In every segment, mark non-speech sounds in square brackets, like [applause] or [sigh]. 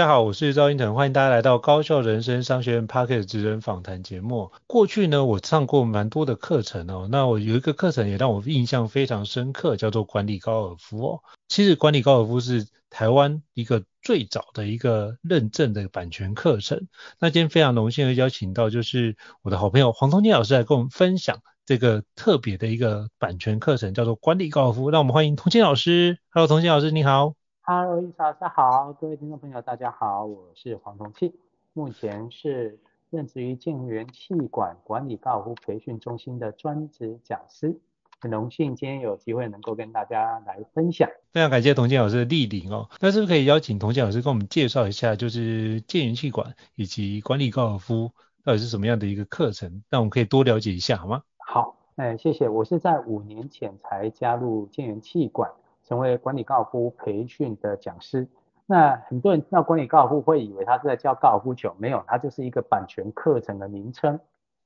大家好，我是赵英腾，欢迎大家来到高效人生商学院 Podcast 职人访谈节目。过去呢，我上过蛮多的课程哦。那我有一个课程也让我印象非常深刻，叫做管理高尔夫哦。其实管理高尔夫是台湾一个最早的一个认证的版权课程。那今天非常荣幸的邀请到就是我的好朋友黄彤建老师来跟我们分享这个特别的一个版权课程，叫做管理高尔夫。让我们欢迎彤建老师。Hello，彤建老师，你好。哈喽，伊莎，大家好，各位听众朋友，大家好，我是黄同庆，目前是任职于建元气管管理高尔夫培训中心的专职讲师，很荣幸今天有机会能够跟大家来分享。非常感谢童建老师的莅临哦，那是不是可以邀请童建老师跟我们介绍一下，就是建元气管以及管理高尔夫到底是什么样的一个课程，让我们可以多了解一下，好吗？好，哎，谢谢，我是在五年前才加入建元气管。成为管理高尔夫培训的讲师，那很多人听到管理高尔夫会以为他是在教高尔夫球，没有，它就是一个版权课程的名称，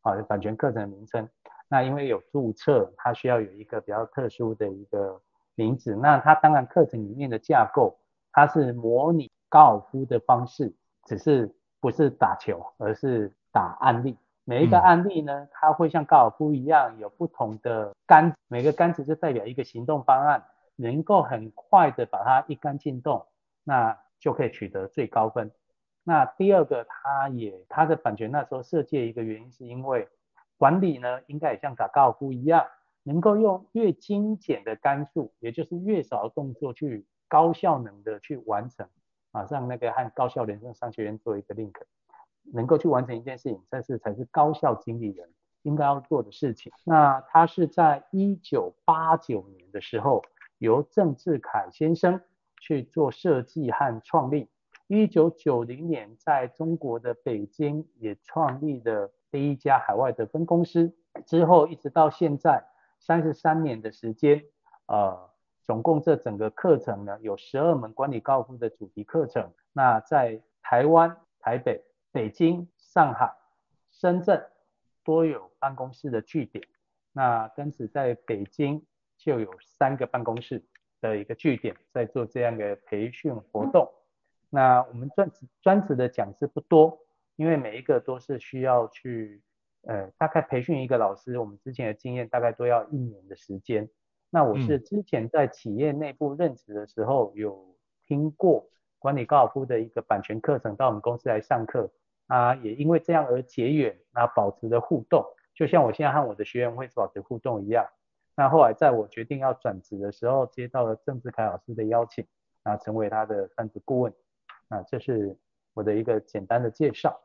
啊，版权课程的名称。那因为有注册，它需要有一个比较特殊的一个名字。那它当然课程里面的架构，它是模拟高尔夫的方式，只是不是打球，而是打案例。每一个案例呢，它会像高尔夫一样有不同的杆，每个杆子就代表一个行动方案。能够很快的把它一杆进洞，那就可以取得最高分。那第二个，它也它的版权那时候设计的一个原因，是因为管理呢，应该也像打高尔夫一样，能够用越精简的杆数，也就是越少的动作去高效能的去完成。马上那个和高效人生商学院做一个 link，能够去完成一件事情，这是才是高效经理人应该要做的事情。那他是在一九八九年的时候。由郑志凯先生去做设计和创立，一九九零年在中国的北京也创立了第一家海外的分公司，之后一直到现在三十三年的时间，呃，总共这整个课程呢有十二门管理高尔夫的主题课程，那在台湾、台北、北京、上海、深圳都有办公室的据点，那跟此在北京。就有三个办公室的一个据点在做这样的培训活动。那我们专职专职的讲师不多，因为每一个都是需要去呃大概培训一个老师，我们之前的经验大概都要一年的时间。那我是之前在企业内部任职的时候有听过管理高尔夫的一个版权课程，到我们公司来上课啊，也因为这样而结缘，那保持着互动，就像我现在和我的学员会保持互动一样。那后来在我决定要转职的时候，接到了郑志凯老师的邀请，啊，成为他的专职顾问，啊，这是我的一个简单的介绍。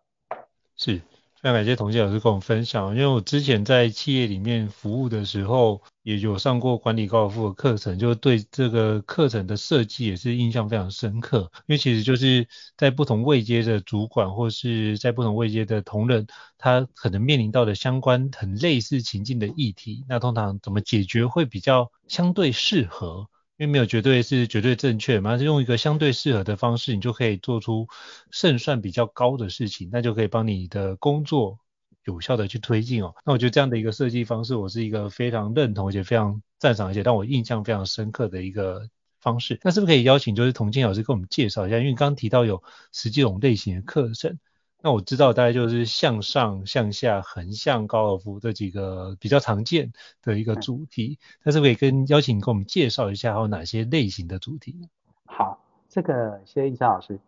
是。非常感谢童杰老师跟我们分享，因为我之前在企业里面服务的时候，也有上过管理高尔夫的课程，就对这个课程的设计也是印象非常深刻。因为其实就是在不同位阶的主管或是在不同位阶的同仁，他可能面临到的相关很类似情境的议题，那通常怎么解决会比较相对适合。因为没有绝对是绝对正确嘛，是用一个相对适合的方式，你就可以做出胜算比较高的事情，那就可以帮你的工作有效的去推进哦。那我觉得这样的一个设计方式，我是一个非常认同而且非常赞赏，而且让我印象非常深刻的一个方式。那是不是可以邀请就是童静老师跟我们介绍一下？因为刚刚提到有十几种类型的课程，那我知道大概就是向上、向下、横向高尔夫这几个比较常见的一个主题，嗯、但是可以跟邀请你跟我们介绍一下还有哪些类型的主题呢？好，这个谢谢易山老师。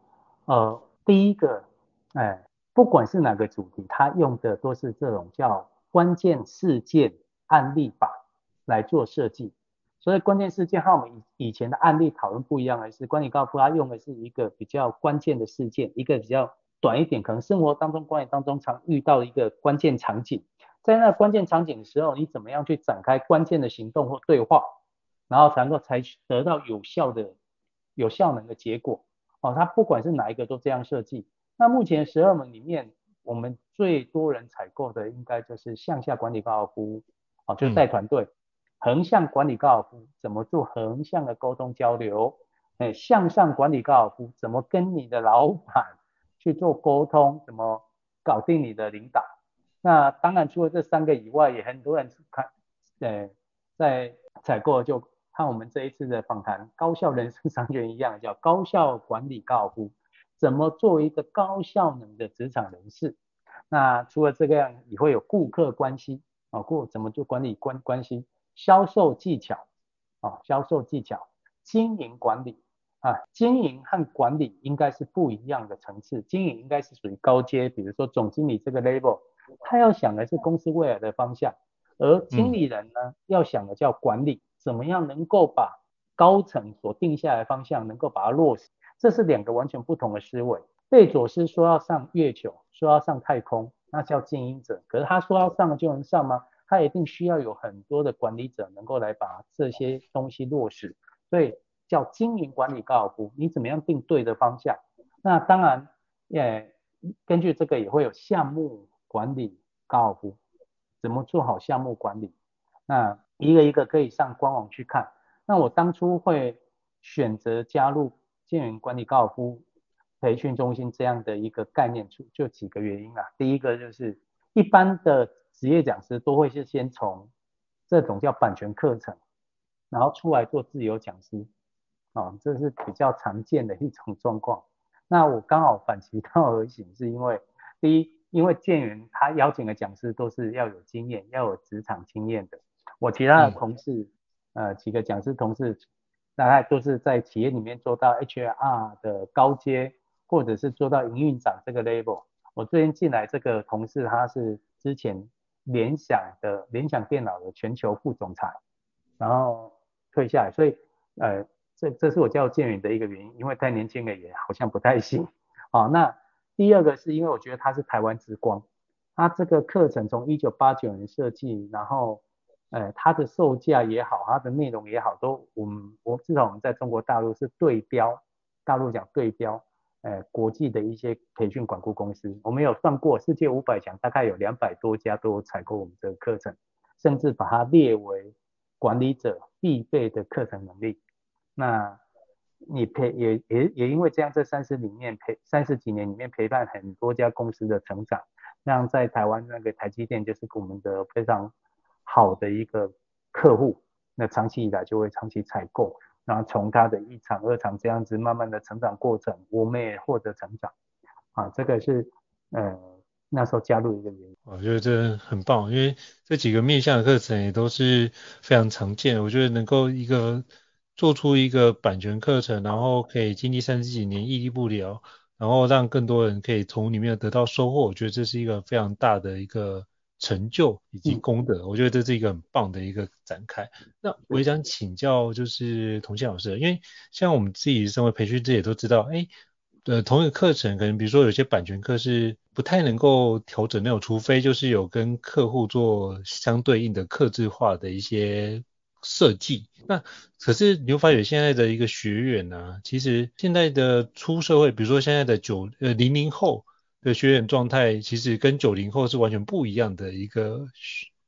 呃，第一个，哎，不管是哪个主题，它用的都是这种叫关键事件案例法来做设计。所以关键事件和我们以以前的案例讨论不一样的是，关于高尔夫它用的是一个比较关键的事件，一个比较短一点，可能生活当中、管理当中常遇到的一个关键场景，在那关键场景的时候，你怎么样去展开关键的行动或对话，然后才能够采取得到有效的、有效能的结果。哦，它不管是哪一个都这样设计。那目前十二门里面，我们最多人采购的应该就是向下管理高尔夫，哦，就是带团队。横向管理高尔夫怎么做横向的沟通交流？哎，向上管理高尔夫怎么跟你的老板去做沟通？怎么搞定你的领导？那当然除了这三个以外，也很多人看，呃，在采购就看我们这一次的访谈，高效人生商学一样，叫 [laughs] 高效管理高尔夫，怎么做一个高效能的职场人士？那除了这个样，也会有顾客关系啊，顾怎么做管理关关系？销售技巧啊，销售技巧，经营管理啊，经营和管理应该是不一样的层次。经营应该是属于高阶，比如说总经理这个 level，他要想的是公司未来的方向，而经理人呢，要想的叫管理，怎么样能够把高层所定下来的方向能够把它落实，这是两个完全不同的思维。贝佐斯说要上月球，说要上太空，那叫经营者，可是他说要上就能上吗？他一定需要有很多的管理者能够来把这些东西落实，所以叫经营管理高尔夫。你怎么样定对的方向？那当然，也根据这个也会有项目管理高尔夫，怎么做好项目管理？那一个一个可以上官网去看。那我当初会选择加入建元管理高尔夫培训中心这样的一个概念，就就几个原因啊。第一个就是一般的。职业讲师都会是先从这种叫版权课程，然后出来做自由讲师，哦，这是比较常见的一种状况。那我刚好反其道而行，是因为第一，因为建元他邀请的讲师都是要有经验、要有职场经验的。我其他的同事，嗯、呃，几个讲师同事，大概都是在企业里面做到 HR 的高阶，或者是做到营运长这个 level。我最近进来这个同事，他是之前。联想的联想电脑的全球副总裁，然后退下来，所以呃，这这是我叫建宇的一个原因，因为太年轻了也好像不太行。啊，那第二个是因为我觉得他是台湾之光，他这个课程从一九八九年设计，然后呃，他的售价也好，他的内容也好，都我们我至少我们在中国大陆是对标，大陆讲对标。呃，国际的一些培训管顾公司，我们有算过，世界五百强大概有两百多家都有采购我们这个课程，甚至把它列为管理者必备的课程能力。那你陪也也也因为这样，这三十里面陪三十几年里面陪伴很多家公司的成长，像在台湾那个台积电就是我们的非常好的一个客户，那长期以来就会长期采购。然后从他的一场、二场这样子慢慢的成长过程，我们也获得成长，啊，这个是呃那时候加入一个原因。我觉得这很棒，因为这几个面向的课程也都是非常常见。我觉得能够一个做出一个版权课程，然后可以经历三十几年屹立不摇，然后让更多人可以从里面得到收获，我觉得这是一个非常大的一个。成就以及功德，嗯、我觉得这是一个很棒的一个展开。那我也想请教，就是童宪老师，因为像我们自己身为培训者也都知道，哎，呃，同一个课程，可能比如说有些版权课是不太能够调整那种，除非就是有跟客户做相对应的客制化的一些设计。那可是你会发现在的一个学员呢、啊，其实现在的出社会，比如说现在的九呃零零后。的学员状态其实跟九零后是完全不一样的一个，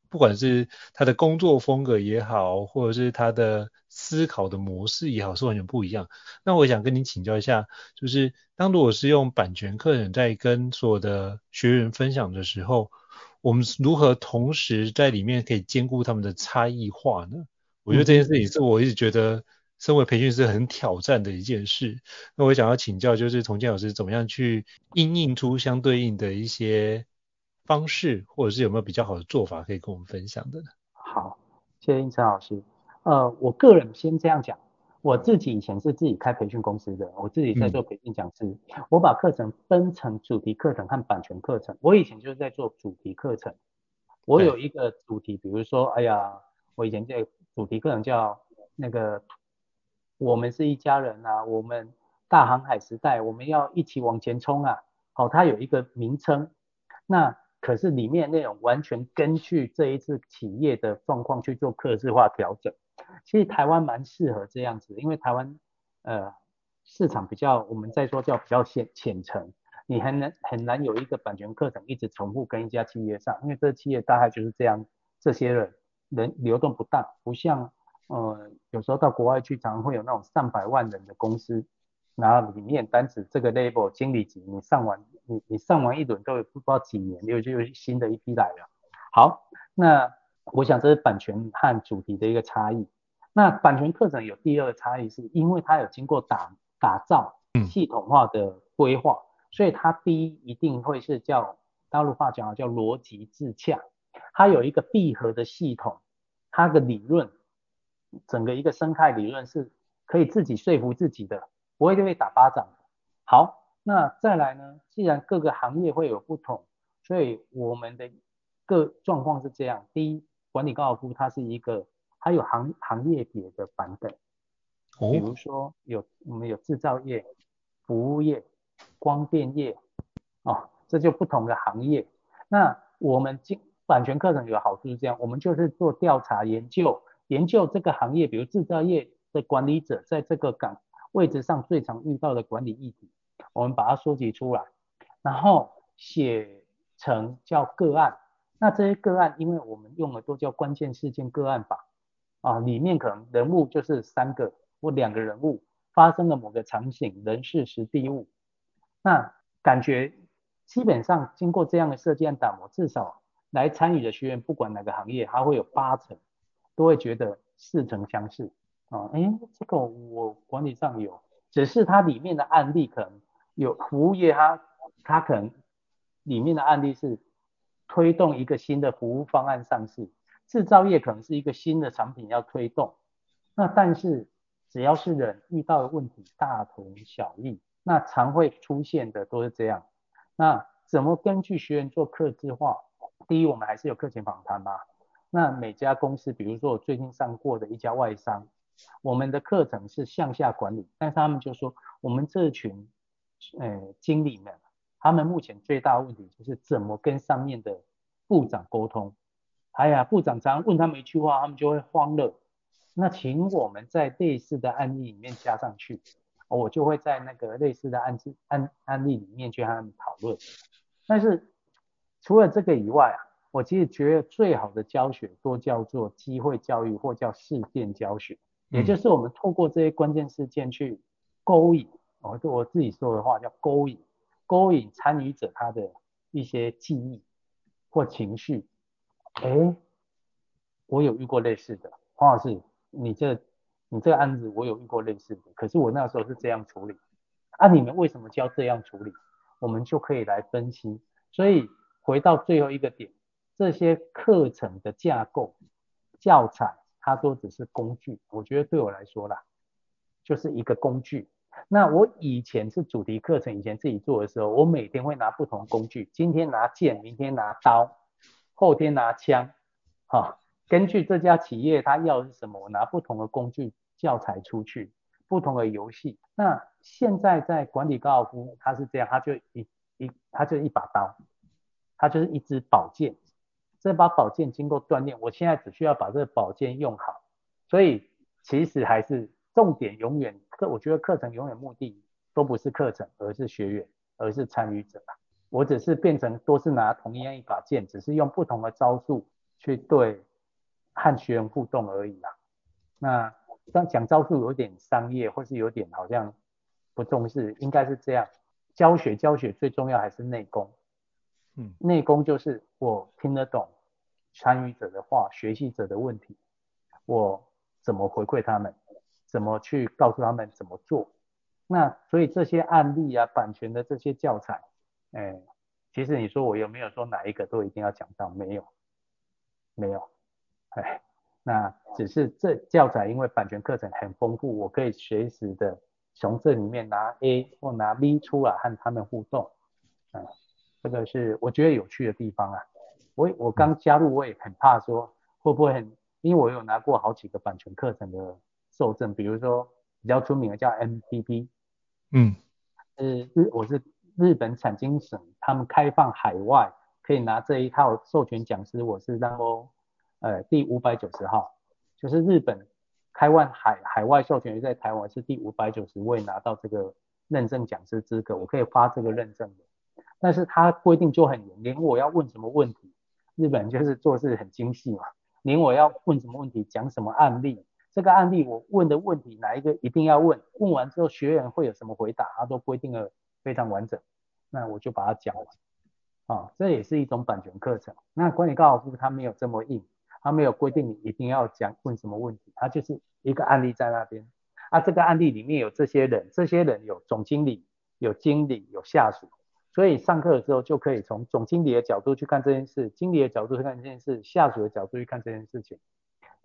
不管是他的工作风格也好，或者是他的思考的模式也好，是完全不一样。那我想跟您请教一下，就是当如果是用版权课程在跟所有的学员分享的时候，我们如何同时在里面可以兼顾他们的差异化呢？我觉得这件事情是我一直觉得身为培训师很挑战的一件事。那我想要请教，就是崇建老师怎么样去应应出相对应的一些方式，或者是有没有比较好的做法可以跟我们分享的呢？好，谢谢应成老师。呃，我个人先这样讲，我自己以前是自己开培训公司的，我自己在做培训讲师，嗯、我把课程分成主题课程和版权课程。我以前就是在做主题课程，我有一个主题，比如说，哎呀，我以前这个主题课程叫那个“我们是一家人啊，我们大航海时代，我们要一起往前冲啊”。好，它有一个名称，那。可是里面内容完全根据这一次企业的状况去做客制化调整。其实台湾蛮适合这样子，因为台湾呃市场比较，我们再说叫比较浅浅层，你很难很难有一个版权课程一直重复跟一家企业上，因为这企业大概就是这样，这些人人流动不大，不像呃有时候到国外去，常常会有那种上百万人的公司。然后里面单指这个 label 经理级，你上完你你上完一轮都有不知道几年，又就有新的一批来了。好，那我想这是版权和主题的一个差异。那版权课程有第二个差异，是因为它有经过打打造系统化的规划，嗯、所以它第一一定会是叫大陆话讲叫逻辑自洽，它有一个闭合的系统，它的理论整个一个生态理论是可以自己说服自己的。不会就被打巴掌。好，那再来呢？既然各个行业会有不同，所以我们的各状况是这样。第一，管理高尔夫它是一个，它有行行业别的版本。哦。比如说有我们有制造业、服务业、光电业，哦，这就不同的行业。那我们经版权课程有好处是这样，我们就是做调查研究，研究这个行业，比如制造业的管理者在这个岗。位置上最常遇到的管理议题，我们把它收集出来，然后写成叫个案。那这些个案，因为我们用的都叫关键事件个案法啊，里面可能人物就是三个或两个人物发生了某个场景，人事时地物。那感觉基本上经过这样的设计案打磨，至少来参与的学员，不管哪个行业，他会有八成都会觉得似曾相识。啊，哎，这个我管理上有，只是它里面的案例可能有服务业它，它它可能里面的案例是推动一个新的服务方案上市，制造业可能是一个新的产品要推动，那但是只要是人遇到的问题大同小异，那常会出现的都是这样，那怎么根据学员做客制化？第一，我们还是有课前访谈嘛，那每家公司，比如说我最近上过的一家外商。我们的课程是向下管理，但是他们就说，我们这群呃经理们，他们目前最大的问题就是怎么跟上面的部长沟通。哎呀，部长常问他们一句话，他们就会慌了。那请我们在类似的案例里面加上去，我就会在那个类似的案子案案例里面去和他们讨论。但是除了这个以外啊，我其实觉得最好的教学都叫做机会教育或叫事件教学。也就是我们透过这些关键事件去勾引，哦，就我自己说的话叫勾引，勾引参与者他的一些记忆或情绪。哎，我有遇过类似的，黄老师，你这你这个案子我有遇过类似的，可是我那时候是这样处理，啊，你们为什么就要这样处理？我们就可以来分析。所以回到最后一个点，这些课程的架构教材。它都只是工具，我觉得对我来说啦，就是一个工具。那我以前是主题课程，以前自己做的时候，我每天会拿不同的工具，今天拿剑，明天拿刀，后天拿枪，哈，根据这家企业他要的是什么，我拿不同的工具教材出去，不同的游戏。那现在在管理高尔夫，他是这样，他就一一，他就一把刀，它就是一支宝剑。这把宝剑经过锻炼，我现在只需要把这个宝剑用好，所以其实还是重点永远课，我觉得课程永远目的都不是课程，而是学员，而是参与者。我只是变成都是拿同样一把剑，只是用不同的招数去对和学员互动而已啦。那当讲招数有点商业，或是有点好像不重视，应该是这样，教学教学最重要还是内功。嗯，内功就是我听得懂参与者的话，学习者的问题，我怎么回馈他们，怎么去告诉他们怎么做。那所以这些案例啊，版权的这些教材，哎，其实你说我有没有说哪一个都一定要讲到？没有，没有，哎，那只是这教材因为版权课程很丰富，我可以随时的从这里面拿 A 或拿 B 出来和他们互动，嗯，这个是我觉得有趣的地方啊。我我刚加入，我也很怕说会不会很，因为我有拿过好几个版权课程的受证，比如说比较出名的叫 MPP。嗯，呃日我是日本产经省，他们开放海外可以拿这一套授权讲师，我是然后呃第五百九十号，就是日本开放海海外授权在台湾是第五百九十位拿到这个认证讲师资格，我可以发这个认证的，但是他规定就很严，连我要问什么问题，日本就是做事很精细嘛，连我要问什么问题，讲什么案例。这个案例我问的问题哪一个一定要问？问完之后学员会有什么回答？他都规定的非常完整，那我就把它讲完。啊，这也是一种版权课程。那管理高尔夫他没有这么硬，他没有规定你一定要讲问什么问题，他就是一个案例在那边。啊，这个案例里面有这些人，这些人有总经理、有经理、有下属，所以上课的时候就可以从总经理的角度去看这件事，经理的角度去看这件事，下属的角度去看这件事情。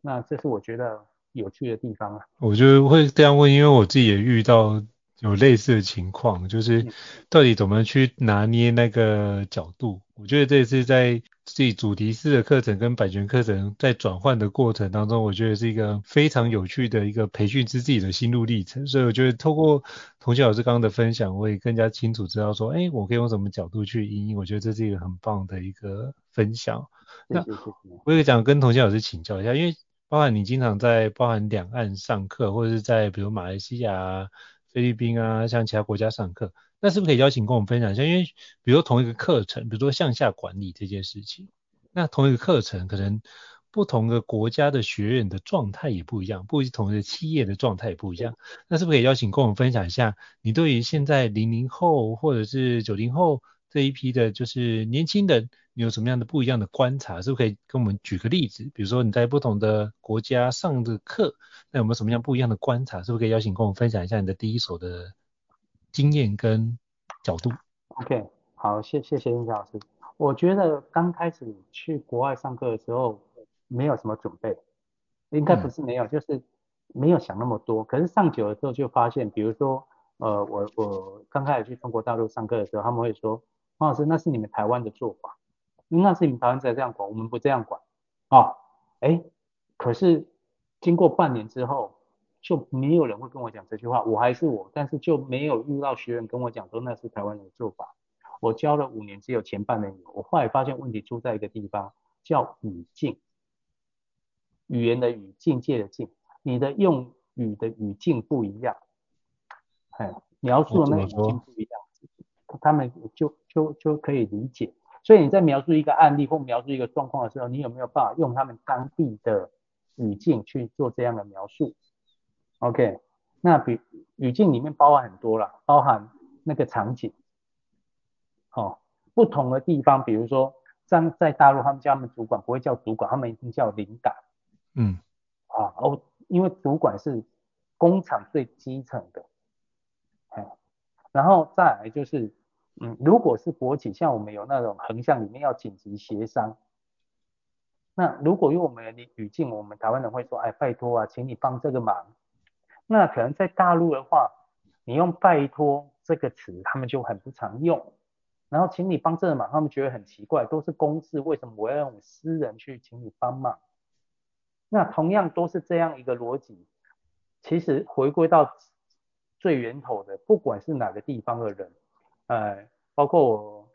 那这是我觉得。有趣的地方啊，我就会这样问，因为我自己也遇到有类似的情况，就是到底怎么去拿捏那个角度？我觉得这次在自己主题式的课程跟版权课程在转换的过程当中，我觉得是一个非常有趣的一个培训自己的心路历程。所以我觉得透过童心老师刚刚的分享，我也更加清楚知道说，哎，我可以用什么角度去应用。我觉得这是一个很棒的一个分享。那我也想跟童心老师请教一下，因为。包含你经常在包含两岸上课，或者是在比如马来西亚啊、菲律宾啊，像其他国家上课，那是不是可以邀请跟我们分享一下？因为比如说同一个课程，比如说向下管理这件事情，那同一个课程可能不同的国家的学员的状态也不一样，不同的企业的状态也不一样，那是不是可以邀请跟我们分享一下？你对于现在零零后或者是九零后这一批的，就是年轻人。你有什么样的不一样的观察？是不是可以跟我们举个例子？比如说你在不同的国家上的课，那有没有什么样不一样的观察？是不是可以邀请跟我们分享一下你的第一手的经验跟角度？OK，好，谢谢谢英老师。我觉得刚开始去国外上课的时候，没有什么准备，应该不是没有，嗯、就是没有想那么多。可是上久了之后就发现，比如说，呃，我我刚开始去中国大陆上课的时候，他们会说，黄老师，那是你们台湾的做法。那是你们台湾在这样管，我们不这样管啊。哎，可是经过半年之后，就没有人会跟我讲这句话。我还是我，但是就没有遇到学员跟我讲说那是台湾人的做法。我教了五年，只有前半年有。我后来发现问题出在一个地方，叫语境，语言的语，境界的境，你的用语的语境不一样，哎，描述的那个语境不一样，他们就就就可以理解。所以你在描述一个案例或描述一个状况的时候，你有没有办法用他们当地的语境去做这样的描述？OK，那比语境里面包含很多了，包含那个场景，哦，不同的地方，比如说像在大陆，他们叫他们主管不会叫主管，他们一定叫领导，嗯，啊，哦，因为主管是工厂最基层的，哎，然后再来就是。嗯，如果是国企，像我们有那种横向里面要紧急协商，那如果用我们的语境，我们台湾人会说，哎，拜托啊，请你帮这个忙。那可能在大陆的话，你用拜托这个词，他们就很不常用。然后请你帮这个忙，他们觉得很奇怪，都是公事，为什么我要用私人去请你帮忙？那同样都是这样一个逻辑，其实回归到最源头的，不管是哪个地方的人。呃，包括我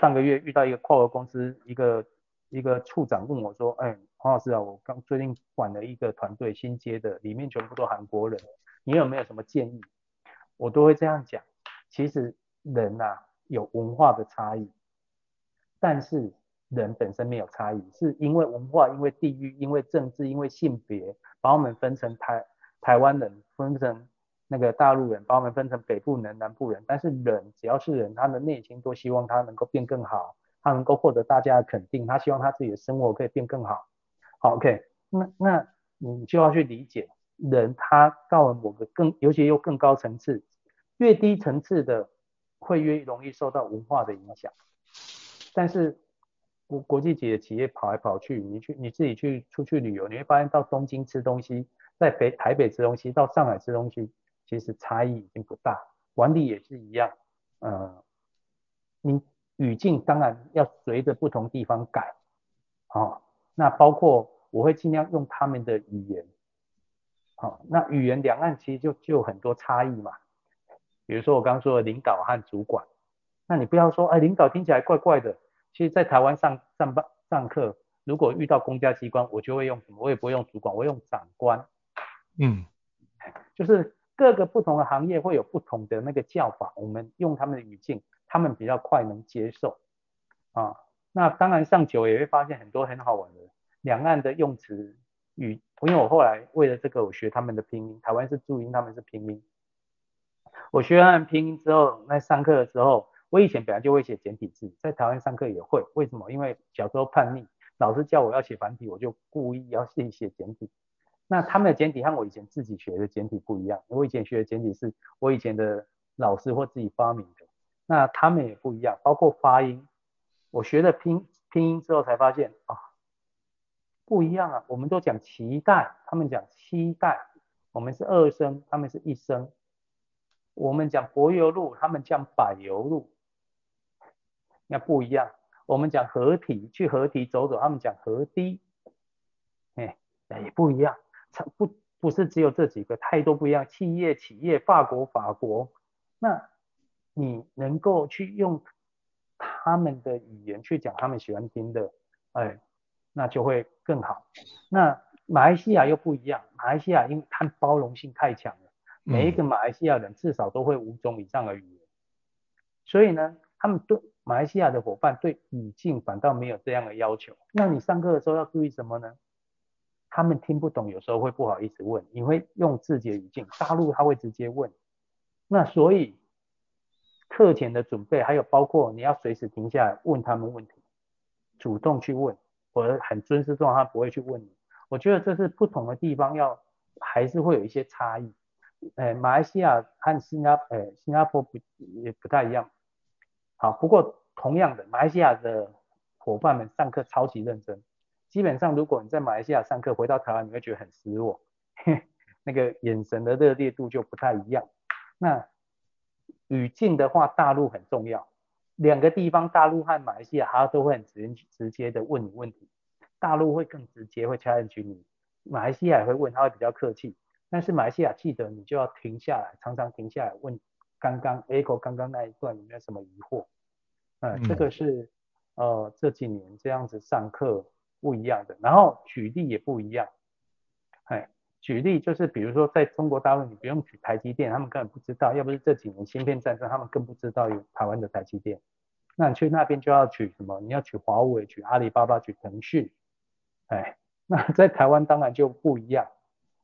上个月遇到一个跨国公司一个一个处长问我说，哎，黄老师啊，我刚最近管了一个团队新接的，里面全部都韩国人，你有没有什么建议？我都会这样讲，其实人呐、啊、有文化的差异，但是人本身没有差异，是因为文化、因为地域、因为政治、因为性别，把我们分成台台湾人分成。那个大陆人把我们分成北部人、南部人，但是人只要是人，他的内心都希望他能够变更好，他能够获得大家的肯定，他希望他自己的生活可以变更好。好，OK，那那你就要去理解，人他到了某个更，尤其又更高层次，越低层次的会越容易受到文化的影响。但是国国际级的企业跑来跑去，你去你自己去出去旅游，你会发现到东京吃东西，在北台北吃东西，到上海吃东西，其实差异已经不大。管理也是一样，呃，你语境当然要随着不同地方改，好、哦，那包括我会尽量用他们的语言，好、哦，那语言两岸其实就就有很多差异嘛，比如说我刚刚说的领导和主管，那你不要说，哎，领导听起来怪怪的，其实在台湾上上班上课，如果遇到公家机关，我就会用什么，我也不会用主管，我用长官，嗯，就是。各个不同的行业会有不同的那个叫法，我们用他们的语境，他们比较快能接受。啊。那当然上久也会发现很多很好玩的两岸的用词语，因为我后来为了这个我学他们的拼音，台湾是注音，他们是拼音。我学完拼音之后，那上课的时候，我以前本来就会写简体字，在台湾上课也会。为什么？因为小时候叛逆，老师叫我要写繁体，我就故意要写写简体。那他们的简体和我以前自己学的简体不一样。我以前学的简体是我以前的老师或自己发明的。那他们也不一样，包括发音。我学了拼拼音之后才发现啊，不一样啊。我们都讲期待，他们讲期待。我们是二声，他们是一声。我们讲柏油路，他们讲柏油路。那不一样。我们讲河堤，去河堤走走，他们讲河堤。哎，也不一样。不不是只有这几个，太多不一样。企业企业，法国法国，那你能够去用他们的语言去讲他们喜欢听的，哎，那就会更好。那马来西亚又不一样，马来西亚因为它包容性太强了，每一个马来西亚人至少都会五种以上的语言，嗯、所以呢，他们对马来西亚的伙伴对语境反倒没有这样的要求。那你上课的时候要注意什么呢？他们听不懂，有时候会不好意思问，你会用自己的语境。大陆他会直接问，那所以课前的准备，还有包括你要随时停下来问他们问题，主动去问，我很尊师重道，他不会去问你。我觉得这是不同的地方要，还是会有一些差异。呃，马来西亚和新加呃新加坡不也不太一样。好，不过同样的，马来西亚的伙伴们上课超级认真。基本上，如果你在马来西亚上课，回到台湾你会觉得很失落，那个眼神的热烈度就不太一样。那语境的话，大陆很重要。两个地方，大陆和马来西亚，他都会很直直接的问你问题。大陆会更直接，会 challenge 你；马来西亚也会问，他会比较客气。但是马来西亚记得你就要停下来，常常停下来问刚刚 echo 刚刚那一段有没有什么疑惑？呃、嗯，这个是呃这几年这样子上课。不一样的，然后举例也不一样，哎，举例就是比如说在中国大陆，你不用举台积电，他们根本不知道，要不是这几年芯片战争，他们更不知道有台湾的台积电。那你去那边就要举什么？你要举华为，举阿里巴巴，举腾讯，哎，那在台湾当然就不一样。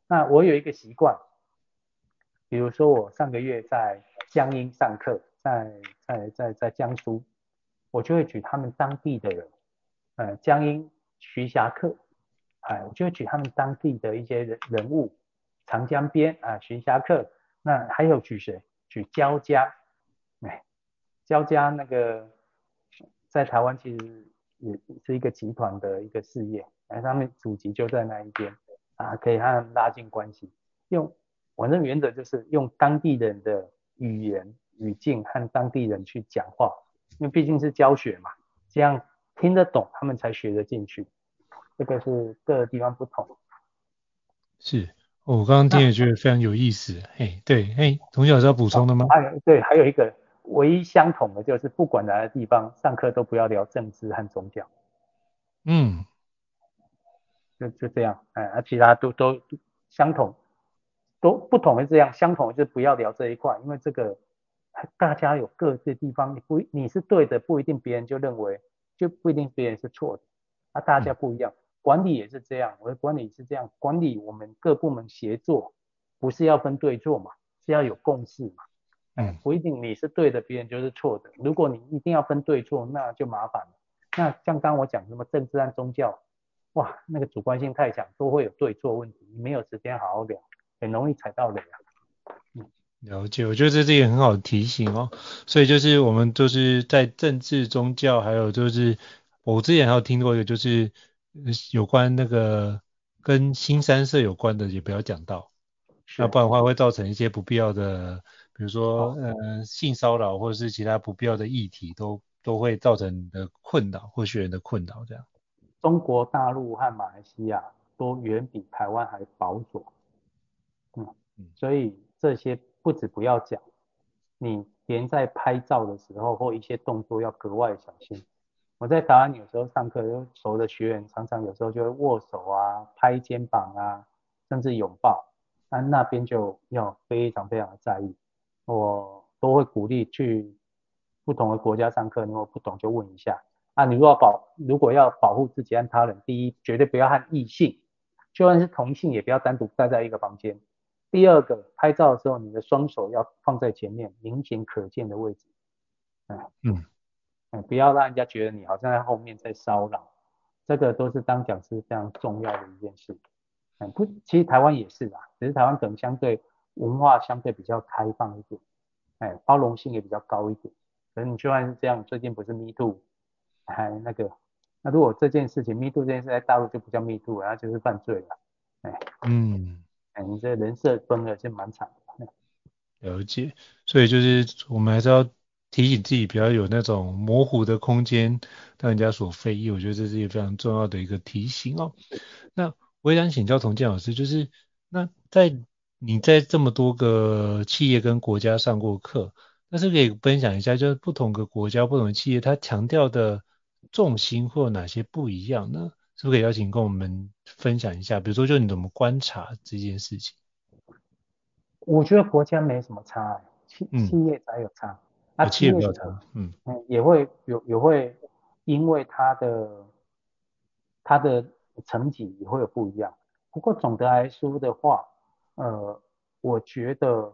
那我有一个习惯，比如说我上个月在江阴上课，在在在在江苏，我就会举他们当地的人，呃，江阴。徐霞客，哎，我就举他们当地的一些人人物，长江边啊，徐霞客，那还有举谁？举焦家，哎，焦家那个在台湾其实也是一个集团的一个事业，哎，他们祖籍就在那一边啊，可以和他们拉近关系。用，反正原则就是用当地人的语言语境和当地人去讲话，因为毕竟是教学嘛，这样。听得懂，他们才学得进去。这个是各个地方不同。是，我刚刚听也觉得非常有意思。嘿，对，嘿，童小是要补充的吗？还有，对，还有一个唯一相同的就是，不管哪个地方上课都不要聊政治和宗教。嗯，就就这样，哎，而其他都都相同，都不同的这样，相同就是不要聊这一块，因为这个大家有各自地方，你不你是对的，不一定别人就认为。就不一定别人是错的，啊，大家不一样，管理也是这样，我的管理是这样，管理我们各部门协作，不是要分对错嘛，是要有共识嘛，嗯，不一定你是对的，别人就是错的，如果你一定要分对错，那就麻烦了。那像刚刚我讲什么政治和宗教，哇，那个主观性太强，都会有对错问题，你没有时间好好聊，很容易踩到雷啊。嗯了解，我觉得这是一个很好的提醒哦。所以就是我们就是在政治、宗教，还有就是我之前还有听过一个，就是有关那个跟新三社有关的，也不要讲到，那不然的话会造成一些不必要的，比如说呃性骚扰或者是其他不必要的议题，都都会造成你的困扰或学员的困扰这样。中国大陆和马来西亚都远比台湾还保守，嗯，所以这些。不止不要讲，你连在拍照的时候或一些动作要格外小心。我在台湾有时候上课，有熟的学员常常有时候就会握手啊、拍肩膀啊，甚至拥抱，那那边就要非常非常的在意。我都会鼓励去不同的国家上课，如果不懂就问一下。啊，你如果保如果要保护自己和他人，第一绝对不要和异性，就算是同性也不要单独待在一个房间。第二个，拍照的时候，你的双手要放在前面，明显可见的位置。嗯嗯，嗯，不要让人家觉得你好像在后面在骚扰。这个都是当讲师非常重要的一件事。嗯，不，其实台湾也是啦，只是台湾可能相对文化相对比较开放一点，哎，包容性也比较高一点。可是你就算是这样，最近不是 Me Too，还那个，那如果这件事情 Me Too 这件事在大陆就不叫 Me Too，然后就是犯罪了。哎，嗯。你这人设崩了，就蛮惨的。了解，所以就是我们还是要提醒自己，不要有那种模糊的空间让人家所非议。我觉得这是一个非常重要的一个提醒哦。那我也想请教童建老师，就是那在你在这么多个企业跟国家上过课，但是可以分享一下，就是不同的国家、不同的企业，它强调的重心会有哪些不一样呢？是不是可以邀请跟我们分享一下？比如说，就你怎么观察这件事情？我觉得国家没什么差，企企业才有差。啊，企业没有差，嗯嗯，也会有也会因为它的它的层级也会有不一样。不过总的来说的话，呃，我觉得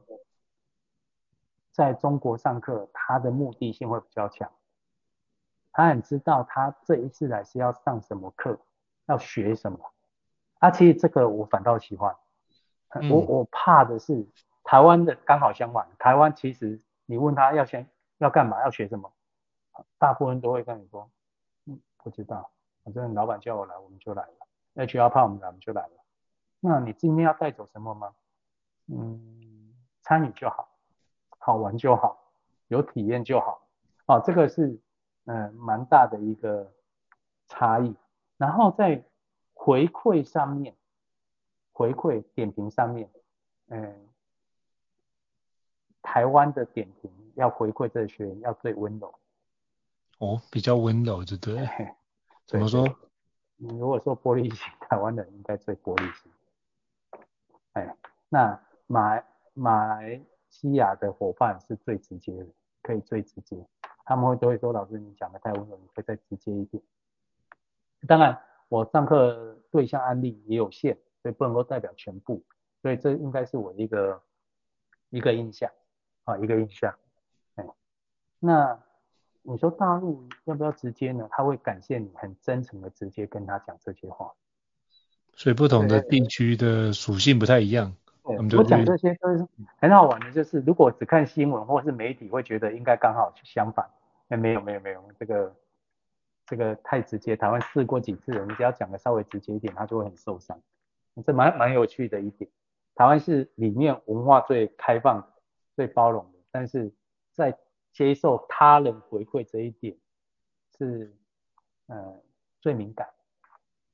在中国上课，他的目的性会比较强。他很知道他这一次来是要上什么课。要学什么？啊，其实这个我反倒喜欢。嗯、我我怕的是台湾的刚好相反。台湾其实你问他要先要干嘛，要学什么，大部分都会跟你说，嗯，不知道。反正老板叫我来，我们就来了。HR 派我们来，我们就来了。那你今天要带走什么吗？嗯，参与就好，好玩就好，有体验就好。哦，这个是嗯蛮大的一个差异。然后在回馈上面，回馈点评上面，嗯，台湾的点评要回馈这个学员要最温柔。哦，比较温柔，[laughs] 对不对？怎么说？你如果说玻璃心，台湾人应该最玻璃心。哎，那马马来西亚的伙伴是最直接的，可以最直接，他们会都会说，老师你讲的太温柔，你可以再直接一点。当然，我上课对象案例也有限，所以不能够代表全部，所以这应该是我一个一个印象啊，一个印象。哎，那你说大陆要不要直接呢？他会感谢你很真诚的直接跟他讲这些话。所以不同的地区的属性不太一样。对，我讲这些都是很好玩的，就是如果只看新闻或是媒体，会觉得应该刚好相反。哎，没有没有没有，这个。这个太直接，台湾试过几次了，你只要讲的稍微直接一点，他就会很受伤。这蛮蛮有趣的一点，台湾是里面文化最开放、最包容的，但是在接受他人回馈这一点是，呃，最敏感。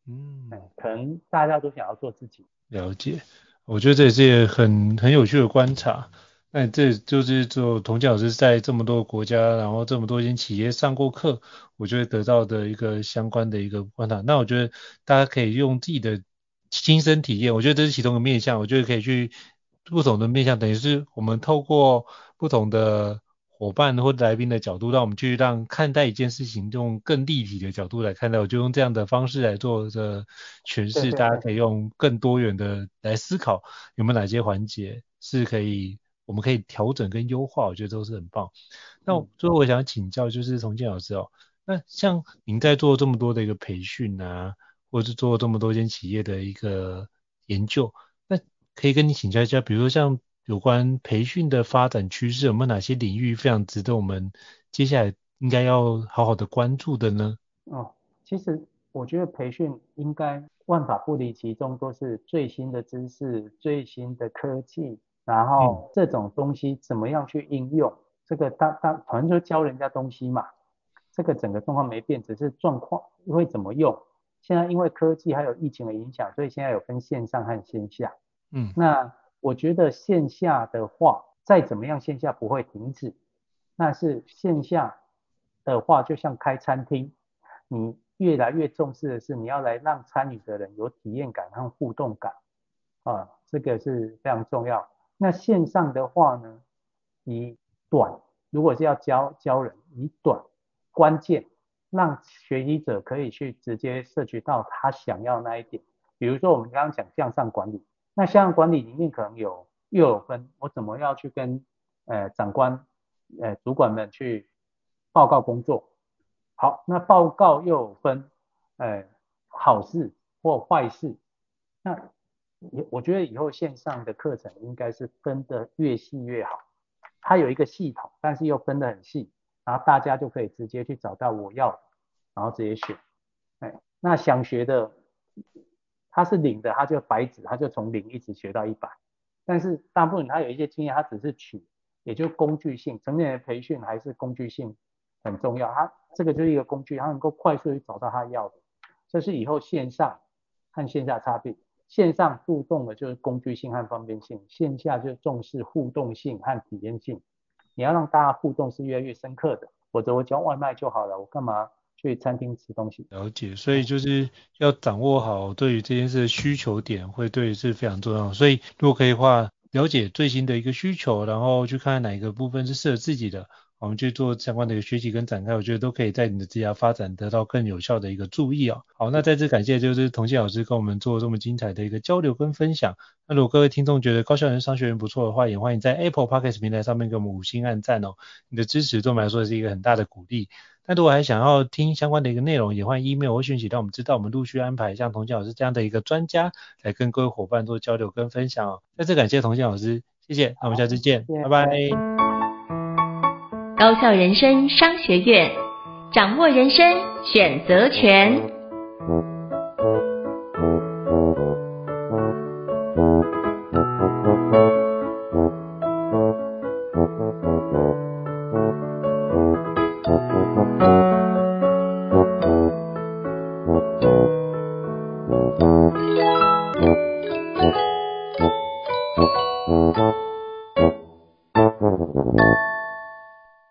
嗯，可能大家都想要做自己。了解，我觉得这也是很很有趣的观察。那这就是做童建老师在这么多国家，然后这么多间企业上过课，我觉得得到的一个相关的一个观察。那我觉得大家可以用自己的亲身体验，我觉得这是其中的面向，我觉得可以去不同的面向，等于是我们透过不同的伙伴或来宾的角度，让我们去让看待一件事情用更立体的角度来看待。我就用这样的方式来做的诠释，大家可以用更多元的来思考，有没有哪些环节是可以。我们可以调整跟优化，我觉得都是很棒。那最后我想请教，就是从建老师哦，那像您在做这么多的一个培训啊，或者是做这么多间企业的一个研究，那可可以跟你请教一下，比如说像有关培训的发展趋势，有没有哪些领域非常值得我们接下来应该要好好的关注的呢？哦，其实我觉得培训应该万法不离其中，都是最新的知识、最新的科技，然后这种东西怎么样去应用，嗯、这个当当反正就教人家东西嘛。这个整个状况没变，只是状况会怎么用。现在因为科技还有疫情的影响，所以现在有分线上和线下。嗯，那我觉得线下的话，再怎么样线下不会停止。那是线下的话，就像开餐厅，你越来越重视的是你要来让参与的人有体验感和互动感啊，这个是非常重要。那线上的话呢，以短，如果是要教教人，以短。关键让学习者可以去直接摄取到他想要那一点，比如说我们刚刚讲向上管理，那像管理里面可能有又有分，我怎么要去跟呃长官呃主管们去报告工作，好，那报告又有分呃好事或坏事，那我觉得以后线上的课程应该是分得越细越好，它有一个系统，但是又分得很细。然后大家就可以直接去找到我要的，然后直接选。哎，那想学的，他是零的，他就白纸，他就从零一直学到一百。但是大部分他有一些经验，他只是取，也就工具性。成年人培训还是工具性很重要，他这个就是一个工具，他能够快速去找到他要的。这是以后线上和线下差别。线上互动的就是工具性和方便性，线下就重视互动性和体验性。你要让大家互动是越来越深刻的，否则我叫外卖就好了，我干嘛去餐厅吃东西？了解，所以就是要掌握好对于这件事的需求点，会对是非常重要。所以如果可以的话，了解最新的一个需求，然后去看看哪一个部分是适合自己的。我们去做相关的一个学习跟展开，我觉得都可以在你的职业发展得到更有效的一个注意啊。好，那再次感谢就是童静老师跟我们做这么精彩的一个交流跟分享。那如果各位听众觉得高校人商学院不错的话，也欢迎在 Apple Podcast 平台上面给我们五星按赞哦。你的支持对我们来说是一个很大的鼓励。那如果还想要听相关的一个内容，也欢迎 email 或讯息让我们知道，我们陆续安排像童建老师这样的一个专家来跟各位伙伴做交流跟分享哦。再次感谢童建老师，谢谢，那我们下次见，拜拜。高校人生商学院，掌握人生选择权。